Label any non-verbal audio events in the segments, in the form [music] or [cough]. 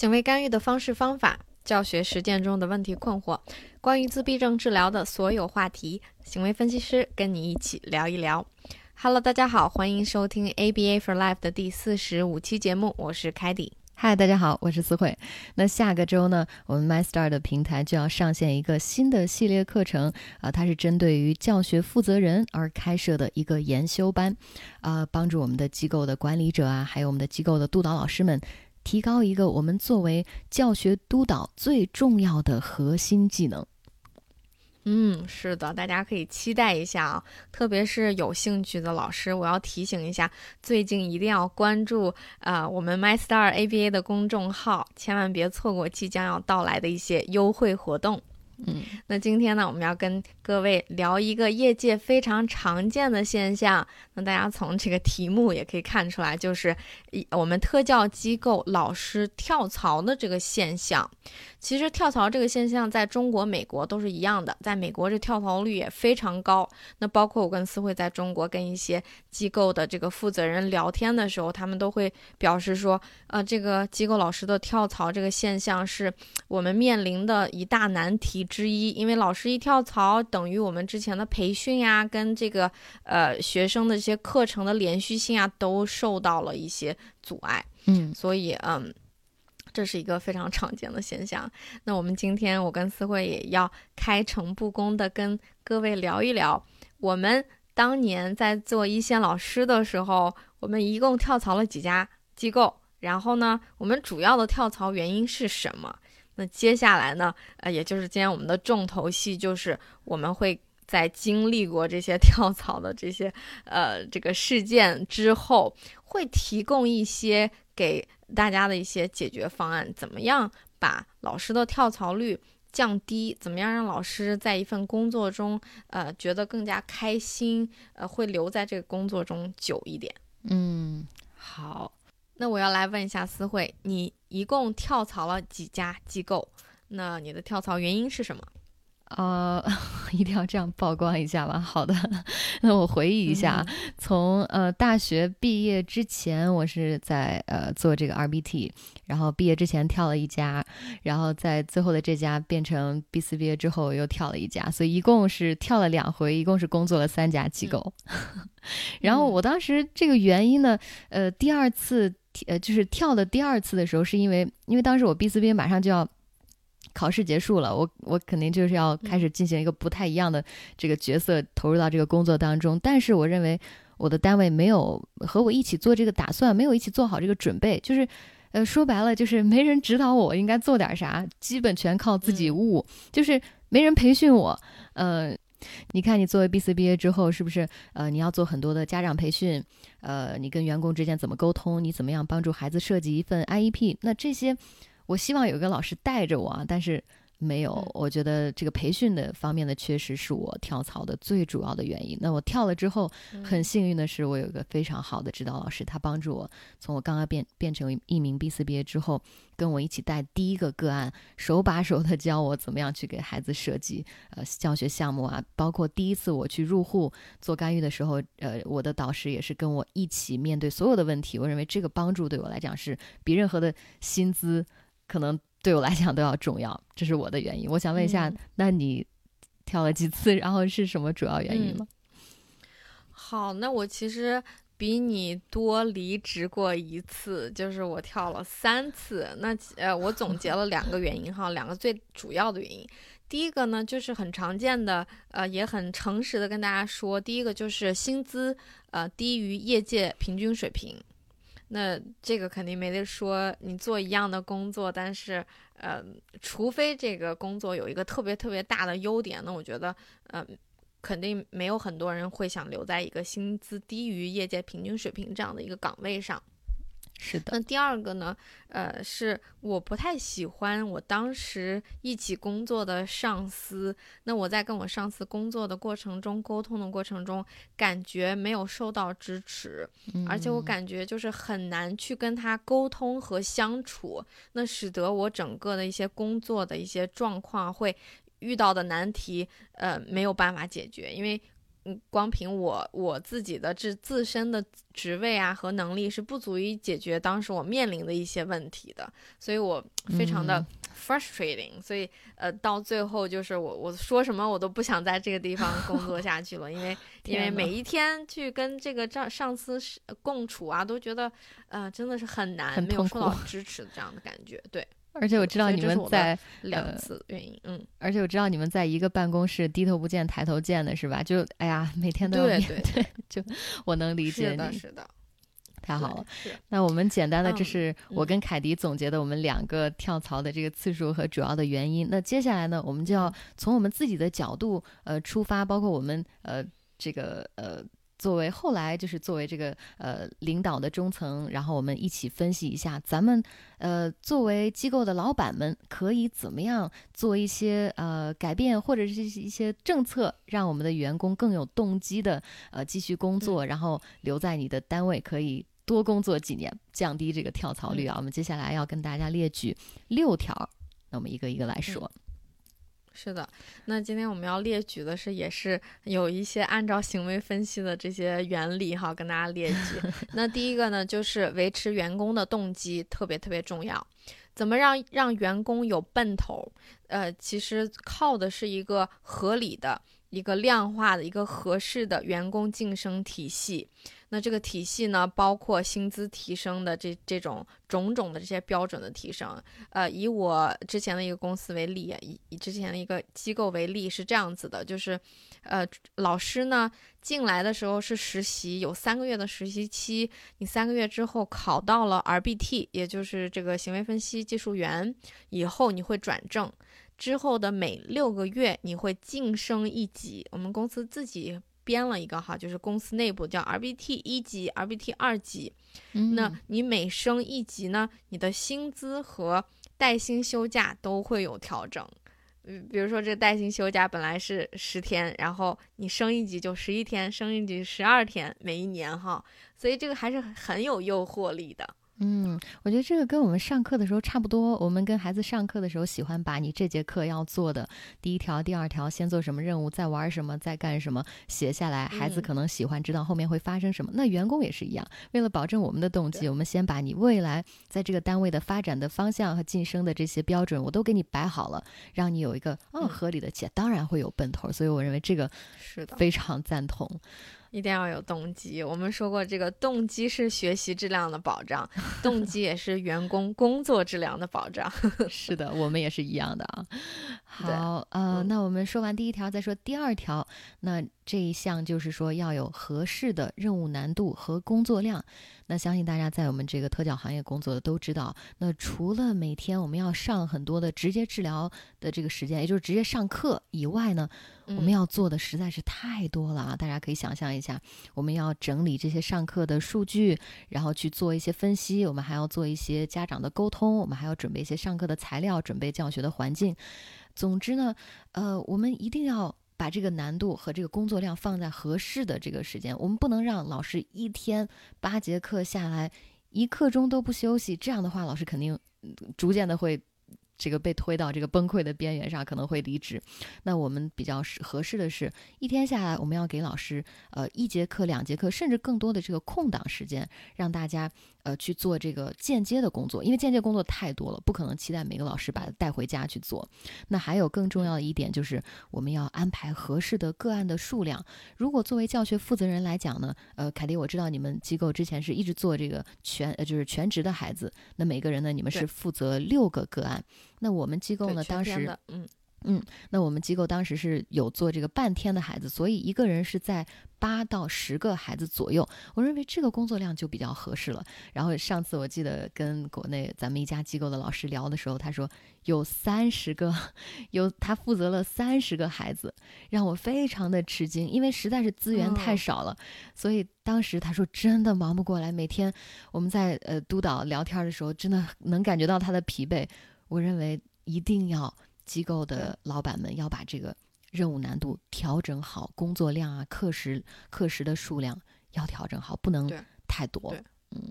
行为干预的方式方法，教学实践中的问题困惑，关于自闭症治疗的所有话题，行为分析师跟你一起聊一聊。Hello，大家好，欢迎收听 ABA for Life 的第四十五期节目，我是凯迪。嗨，大家好，我是思慧。那下个周呢，我们 MyStar 的平台就要上线一个新的系列课程啊，它是针对于教学负责人而开设的一个研修班，啊，帮助我们的机构的管理者啊，还有我们的机构的督导老师们。提高一个我们作为教学督导最重要的核心技能。嗯，是的，大家可以期待一下啊！特别是有兴趣的老师，我要提醒一下，最近一定要关注啊我们 MyStar ABA 的公众号，千万别错过即将要到来的一些优惠活动。嗯，那今天呢，我们要跟各位聊一个业界非常常见的现象。那大家从这个题目也可以看出来，就是一我们特教机构老师跳槽的这个现象。其实跳槽这个现象在中国、美国都是一样的，在美国这跳槽率也非常高。那包括我跟思慧在中国跟一些机构的这个负责人聊天的时候，他们都会表示说，呃，这个机构老师的跳槽这个现象是我们面临的一大难题之一。因为老师一跳槽，等于我们之前的培训呀，跟这个呃学生的这些课程的连续性啊，都受到了一些阻碍。嗯，所以嗯。这是一个非常常见的现象。那我们今天，我跟思慧也要开诚布公的跟各位聊一聊，我们当年在做一线老师的时候，我们一共跳槽了几家机构，然后呢，我们主要的跳槽原因是什么？那接下来呢，呃，也就是今天我们的重头戏，就是我们会在经历过这些 [laughs] 跳槽的这些呃这个事件之后，会提供一些给。大家的一些解决方案，怎么样把老师的跳槽率降低？怎么样让老师在一份工作中，呃，觉得更加开心，呃，会留在这个工作中久一点？嗯，好，那我要来问一下思慧，你一共跳槽了几家机构？那你的跳槽原因是什么？呃，[laughs] 一定要这样曝光一下吧？好的，[laughs] 那我回忆一下，从呃大学毕业之前，我是在呃做这个 RBT，然后毕业之前跳了一家，然后在最后的这家变成 B 四毕业之后又跳了一家，所以一共是跳了两回，一共是工作了三家机构。[laughs] 然后我当时这个原因呢，呃，第二次呃就是跳的第二次的时候，是因为因为当时我 B 四毕业马上就要。考试结束了，我我肯定就是要开始进行一个不太一样的这个角色投入到这个工作当中。但是我认为我的单位没有和我一起做这个打算，没有一起做好这个准备，就是呃说白了就是没人指导我应该做点啥，基本全靠自己悟，就是没人培训我。呃，你看你作为 B、C 毕业之后，是不是呃你要做很多的家长培训？呃，你跟员工之间怎么沟通？你怎么样帮助孩子设计一份 IEP？那这些。我希望有一个老师带着我，但是没有。我觉得这个培训的方面的缺失是我跳槽的最主要的原因。那我跳了之后，很幸运的是，我有一个非常好的指导老师，他帮助我从我刚刚变变成一名 B 四毕业之后，跟我一起带第一个个案，手把手的教我怎么样去给孩子设计呃教学项目啊。包括第一次我去入户做干预的时候，呃，我的导师也是跟我一起面对所有的问题。我认为这个帮助对我来讲是比任何的薪资。可能对我来讲都要重要，这是我的原因。我想问一下，那你跳了几次？然后是什么主要原因吗？好，那我其实比你多离职过一次，就是我跳了三次。那呃，我总结了两个原因哈，两个最主要的原因。第一个呢，就是很常见的，呃，也很诚实的跟大家说，第一个就是薪资呃低于业界平均水平。那这个肯定没得说，你做一样的工作，但是，呃，除非这个工作有一个特别特别大的优点，那我觉得，呃，肯定没有很多人会想留在一个薪资低于业界平均水平这样的一个岗位上。是的，那第二个呢？呃，是我不太喜欢我当时一起工作的上司。那我在跟我上司工作的过程中，沟通的过程中，感觉没有受到支持，而且我感觉就是很难去跟他沟通和相处，那使得我整个的一些工作的一些状况会遇到的难题，呃，没有办法解决，因为。嗯，光凭我我自己的这自身的职位啊和能力是不足以解决当时我面临的一些问题的，所以我非常的 frustrating，、所以呃到最后就是我我说什么我都不想在这个地方工作下去了，因为 [laughs] 因为每一天去跟这个上上司是共处啊，都觉得呃真的是很难，很没有受到 [laughs] 支持的这样的感觉，对，而且我知道你们在，两呃次原因，嗯，而且我知道你们在一个办公室低头不见抬头见的是吧？就哎呀，每天都要对对对，我能理解是的，你，是的，太好了。那我们简单的，这嗯是我嗯跟凯迪总结的我们两个跳槽的这个次数和主要的原因。那接下来呢，我们就要嗯从我们自己的角度呃出发，包括我们呃这个呃。作为后来就是作为这个呃领导的中层，然后我们一起分析一下，咱们呃作为机构的老板们可以怎么样做一些呃改变，或者是一些政策，让我们的员工更有动机的呃继续工作，然后留在你的单位可以多工作几年，降低这个跳槽率啊。我们接下来要跟大家列举六条，那我们一个一个来说。是的，那今天我们要列举的是，也是有一些按照行为分析的这些原理哈，跟大家列举。[laughs] 那第一个呢，就是维持员工的动机，特别特别重要。怎么让让员工有奔头？呃，其实靠的是一个合理的、一个量化的、一个合适的员工晋升体系。那这个体系呢，包括薪资提升的这这种种种的这些标准的提升。呃，以我之前的一个公司为例，以以之前的一个机构为例，是这样子的，就是，呃，老师呢进来的时候是实习，有三个月的实习期，你三个月之后考到了 RBT，也就是这个行为分析技术员，以后你会转正，之后的每六个月你会晋升一级，我们公司自己。编了一个哈，就是公司内部叫 RBT 一级、RBT 二级，嗯那你每升一级呢，你的薪资和带薪休假都会有调整。嗯，比如说这个带薪休假本来是十天，然后你升一级就十一天，升一级十二天，每一年哈，所以这个还是很有诱惑力的。嗯，我觉得这个跟我们上课的时候差不多。我们跟孩子上课的时候，喜欢把你这节课要做的第一条、第二条，先做什么任务，再玩什么，再干什么写下来。孩子嗯可能喜欢知道后面会发生什么。那员工也是一样，为了保证我们的动机，我们先把你未来在这个单位的发展的方向和晋升的这些标准，我都给你摆好了，让你有一个嗯嗯合理的且当然会有奔头。所以我认为这个是的，非常赞同。一定要有动机。我们说过，这个动机是学习质量的保障，[laughs] 动机也是员工工作质量的保障。是的，我们也是一样的啊。对好，呃，嗯那我们说完第一条，再说第二条。那这一项就是说要有合适的任务难度和工作量。那相信大家在我们这个特教行业工作的都知道，那除了每天我们要上很多的直接治疗的这个时间，也就是直接上课以外呢，我们嗯要做的实在是太多了啊！大家可以想象一下，我们要整理这些上课的数据，然后去做一些分析，我们还要做一些家长的沟通，我们还要准备一些上课的材料，准备教学的环境。总之呢，呃，我们一定要把这个难度和这个工作量放在合适的这个时间，我们不能让老师一天八节课下来，一刻钟都不休息，这样的话，老师肯定逐渐的会。这个被推到这个崩溃的边缘上，可能会离职。那我们比较合适的是，一天下来，我们要给老师呃一节课、两节课，甚至更多的这个空档时间，让大家呃去做这个间接的工作，因为间接工作太多了，不可能期待每个老师把它带回家去做。那还有更重要的一点就是，我们要安排合适的个案的数量。如果作为教学负责人来讲呢，呃，凯迪，我知道你们机构之前是一直做这个全呃就是全职的孩子，那每个人呢，你们是负责六个个案。那我们机构呢，当时全天的，嗯，那我们机构当时是有做这个半天的孩子，所以一个人是在八到十个孩子左右。我认为这个工作量就比较合适了。然后上次我记得跟国内咱们一家机构的老师聊的时候，他说有三十个，[laughs] 有他负责了三十个孩子，让我非常的吃惊，因为实在是资源太哦少了。所以当时他说真的忙不过来，每天我们在呃督导聊天的时候，真的能感觉到他的疲惫。我认为一定要机构的老板们要把这个任务难度调整好，工作量啊、课时课时的数量要调整好，不能太多嗯。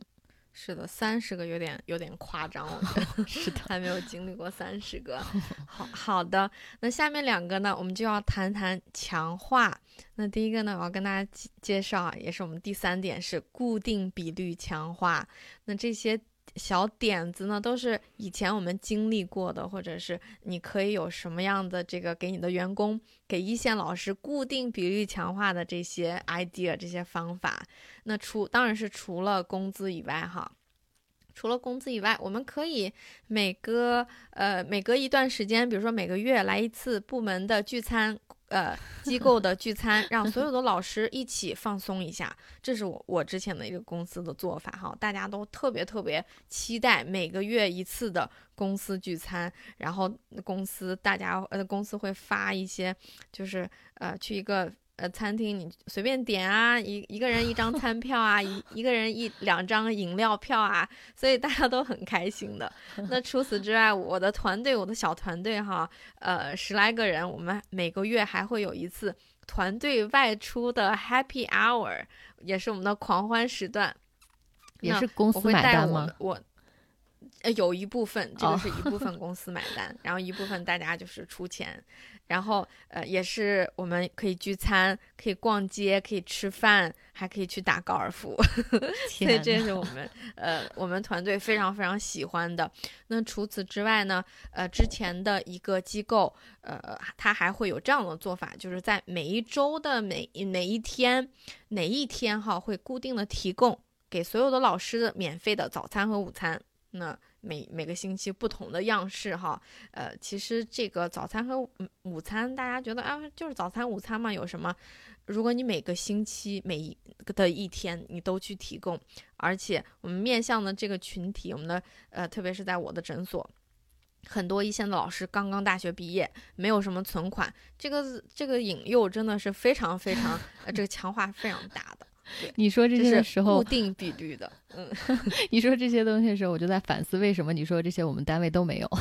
是的，三十个有点有点夸张，[laughs] 我觉得是的，还没有经历过三十个。[laughs] 好好的，那下面两个呢，我们就要谈谈强化。那第一个呢，我要跟大家介绍，也是我们第三点是固定比率强化。那这些。小点子呢，都是以前我们经历过的，或者是你可以有什么样的这个给你的员工、给一线老师固定比率强化的这些 idea、这些方法。那除当然是除了工资以外，哈，除了工资以外，我们可以每隔呃每隔一段时间，比如说每个月来一次部门的聚餐。呃，机构的聚餐，让所有的老师一起放松一下，这是我我之前的一个公司的做法哈，大家都特别特别期待每个月一次的公司聚餐，然后公司大家呃公司会发一些，就是呃去一个。呃，餐厅你随便点啊，一一个人一张餐票啊，一一个人一两张饮料票啊，所以大家都很开心的。那除此之外，我的团队，我的小团队哈，呃，十来个人，我们每个月还会有一次团队外出的 Happy Hour，也是我们的狂欢时段。也是公司买单吗？我。呃，有一部分，这个是一部分公司买单，然后一部分大家就是出钱，然后呃，也是我们可以聚餐，可以逛街，可以吃饭，还可以去打高尔夫，[laughs] 所以这是我们呃我们团队非常非常喜欢的。那除此之外呢，呃，之前的一个机构，呃，它还会有这样的做法，就是在每一周的每每一天，哪一天哈，会固定的提供给所有的老师的免费的早餐和午餐。那每每个星期不同的样式哈，呃，其实这个早餐和午餐，大家觉得啊，就是早餐午餐嘛，有什么？如果你每个星期每一的一天你都去提供，而且我们面向的这个群体，我们的呃，特别是在我的诊所，很多一线的老师刚刚大学毕业，没有什么存款，这个这个引诱真的是非常非常 [laughs] 呃，这个强化非常大的。你说这些时候固定比率的，嗯，[laughs] 你说这些东西的时候，我就在反思，为什么你说这些我们单位都没有？[laughs]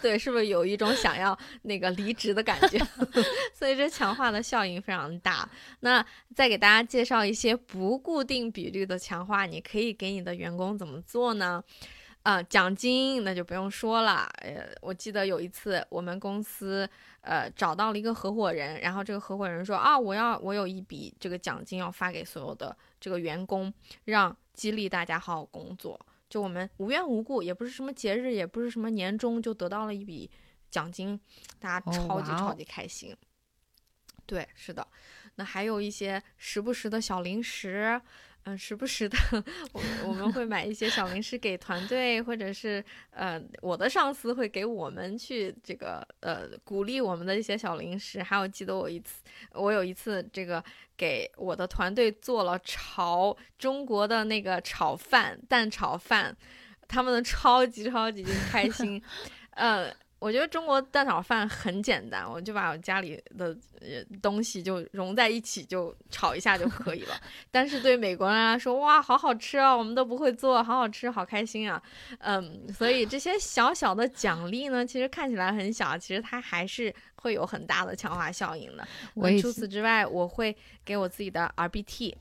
对，是不是有一种想要那个离职的感觉？[laughs] 所以这强化的效应非常大。那再给大家介绍一些不固定比率的强化，你可以给你的员工怎么做呢？啊，奖金那就不用说了。呃，我记得有一次我们公司呃找到了一个合伙人，然后这个合伙人说啊，我要我有一笔这个奖金要发给所有的这个员工，让激励大家好好工作。就我们无缘无故，也不是什么节日，也不是什么年终，就得到了一笔奖金，大家超级超级开心。对，是的。那还有一些时不时的小零食。嗯，时不时的，我我们会买一些小零食给团队，或者是呃，我的上司会给我们去这个呃鼓励我们的一些小零食。还有记得我一次，我有一次这个给我的团队做了炒中国的那个炒饭蛋炒饭，他们超级超级 [laughs] 开心，呃。我觉得中国蛋炒饭很简单，我就把我家里的东西就融在一起，就炒一下就可以了。但是对美国人来说，哇，好好吃啊！我们都不会做，好好吃，好开心啊！嗯，所以这些小小的奖励呢，其实看起来很小，其实它还是会有很大的强化效应的。我除此之外，我会给我自己的 RBT。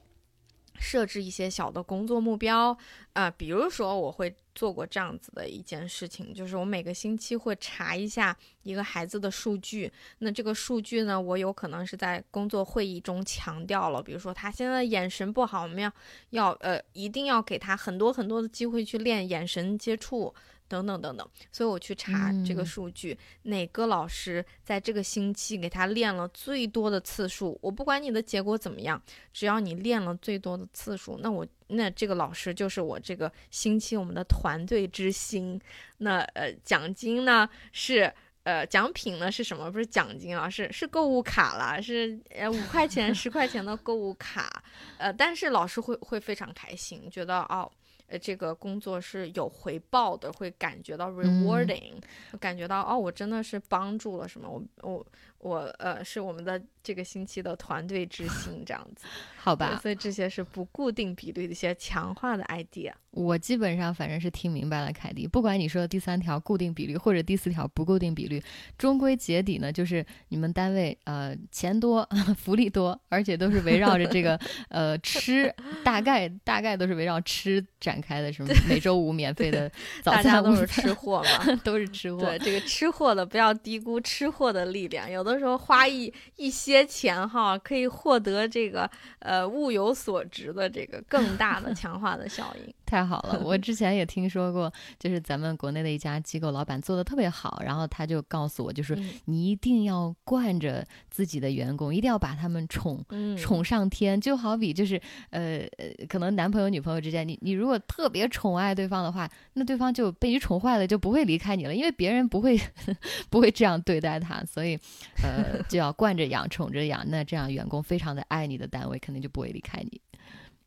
设置一些小的工作目标，啊，比如说我会做过这样子的一件事情，就是我每个星期会查一下一个孩子的数据。那这个数据呢，我有可能是在工作会议中强调了，比如说他现在眼神不好，我们要要呃，一定要给他很多很多的机会去练眼神接触。等等等等，所以我去查这个数据，哪个老师在这个星期给他练了最多的次数？我不管你的结果怎么样，只要你练了最多的次数，那我那这个老师就是我这个星期我们的团队之星。那呃，奖金呢是呃奖品呢是什么？不是奖金啊，是是购物卡了，是呃五块钱、[laughs] 十块钱的购物卡。呃，但是老师会会非常开心，觉得哦。呃，这个工作是有回报的，会感觉到 rewarding，感觉到哦，我真的是帮助了什么，我我我呃是我们的这个星期的团队之 [laughs] 星这样子，好吧？所以这些是不固定比率的一些强化的 idea。我基本上反正是听明白了，凯迪。不管你说的第三条固定比率，或者第四条不固定比率，终归结底呢，就是你们单位呃钱多，[laughs] 福利多，而且都是围绕着这个呃吃，大概大概都是围绕吃展开的，什么每周五免费的早餐，大家都是吃货嘛，[laughs] 都是吃货。对这个吃货的，不要低估吃货的力量。有的时候花一一些钱哈，可以获得这个呃物有所值的这个更大的 [laughs] 强化的效应。太好了，我 [laughs] 之前也听说过，就是咱们国内的一家机构老板做的特别好，然后他就告诉我，就是你一定要惯着自己的员工，一定要把他们宠宠上天，就好比就是呃呃，可能男朋友女朋友之间，你你如果特别宠爱对方的话，那对方就被你宠坏了，就不会离开你了，因为别人不会 [laughs] 不会这样对待他，所以呃就要惯着养，宠着养，那这样员工非常的爱你的单位，肯定就不会离开你。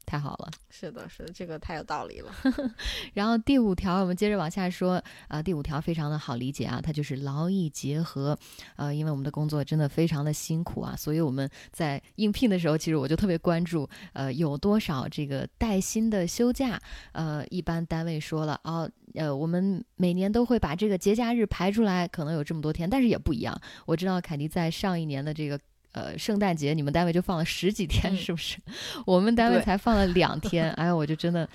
太好了，是的，是的，这个太有道理了。[laughs] 然后第五条，我们接着往下说啊，第五条非常的好理解啊，它就是劳逸结合。呃，因为我们的工作真的非常的辛苦啊，所以我们在应聘的时候，其实我就特别关注，呃，有多少这个带薪的休假。呃，一般单位说了哦，呃，我们每年都会把这个节假日排出来，可能有这么多天，但是也不一样。我知道凯迪在上一年的这个。呃，圣诞节你们单位就放了十几天，是不是？[laughs] 我们单位才放了两 [laughs] 天，哎，我就真的，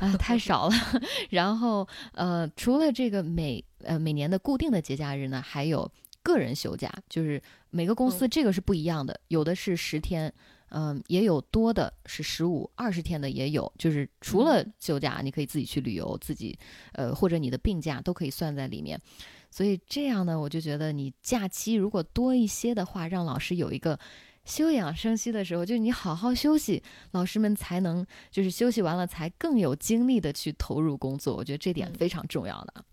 啊，太少了。[laughs] 然后，呃，除了这个每呃每年的固定的节假日呢，还有个人休假，就是每个公司这个是不一样的，有的是十天，嗯，也有多的是十五、二十天的也有。就是除了休假，你可以自己去旅游，自己呃或者你的病假都可以算在里面。所以这样呢，我就觉得你假期如果多一些的话，让老师有一个休养生息的时候，就你好好休息，老师们才能就是休息完了才更有精力的去投入工作。我觉得这点非常重要的。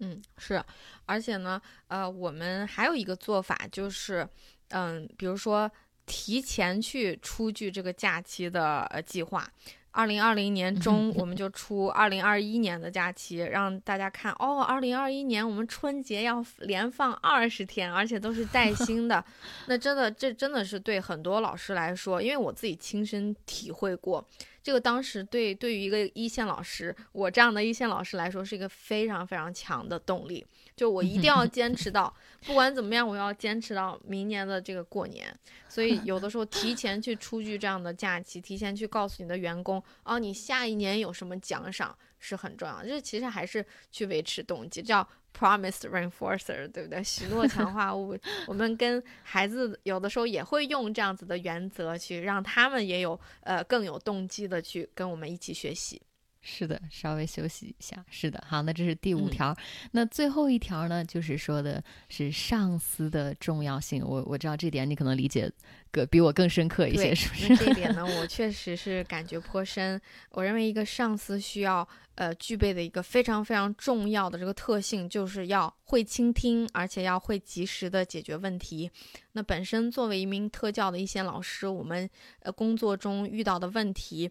嗯，是，而且呢，呃，我们还有一个做法就是，嗯，比如说提前去出具这个假期的呃计划。二零二零年中，[laughs] 我们就出二零二一年的假期，让大家看哦。二零二一年我们春节要连放二十天，而且都是带薪的。[laughs] 那真的，这真的是对很多老师来说，因为我自己亲身体会过。这个当时对对于一个一线老师，我这样的一线老师来说，是一个非常非常强的动力。就我一定要坚持到，[laughs] 不管怎么样，我要坚持到明年的这个过年。所以有的时候提前去出具这样的假期，提前去告诉你的员工，哦，你下一年有什么奖赏是很重要就是其实还是去维持动机，叫 promise reinforcer，对不对？许诺强化物。[laughs] 我们跟孩子有的时候也会用这样子的原则去让他们也有呃更有动机的去跟我们一起学习。是的，稍微休息一下。是的，好，那这是第五条。那最后一条呢，就是说的是上司的重要性。我我知道这点你可能理解个比我更深刻一些，是不是？[laughs] 这一点呢，我确实是感觉颇深。我认为一个上司需要呃具备的一个非常非常重要的这个特性，就是要会倾听，而且要会及时的解决问题。那本身作为一名特教的一线老师，我们呃工作中遇到的问题。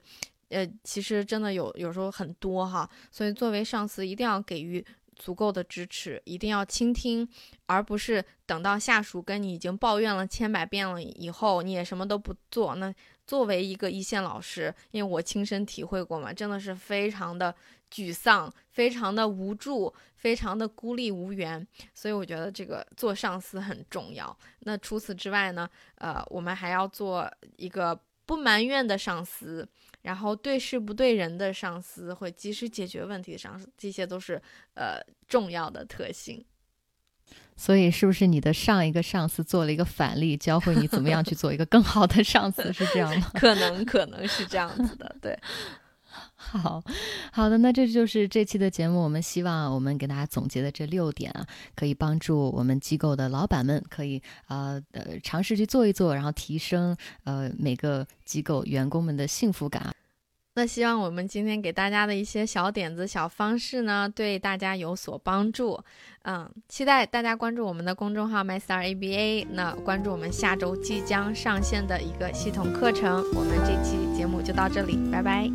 呃，其实真的有有时候很多哈，所以作为上司一定要给予足够的支持，一定要倾听，而不是等到下属跟你已经抱怨了千百遍了以后，你也什么都不做。那作为一个一线老师，因为我亲身体会过嘛，真的是非常的沮丧，非常的无助，非常的孤立无援。所以我觉得这个做上司很重要。那除此之外呢，呃，我们还要做一个不埋怨的上司。然后对事不对人的上司会及时解决问题的上司，这些都是呃重要的特性。所以，是不是你的上一个上司做了一个反例，教会你怎么样去做一个更好的上司？是这样吗？[laughs] 可能，可能是这样子的，对。[laughs] 好好的，那这就是这期的节目。我们希望我们给大家总结的这六点啊，可以帮助我们机构的老板们可以呃呃尝试去做一做，然后提升呃每个机构员工们的幸福感。那希望我们今天给大家的一些小点子、小方式呢，对大家有所帮助。嗯，期待大家关注我们的公众号 MyStarABA，那关注我们下周即将上线的一个系统课程。我们这期节目就到这里，拜拜。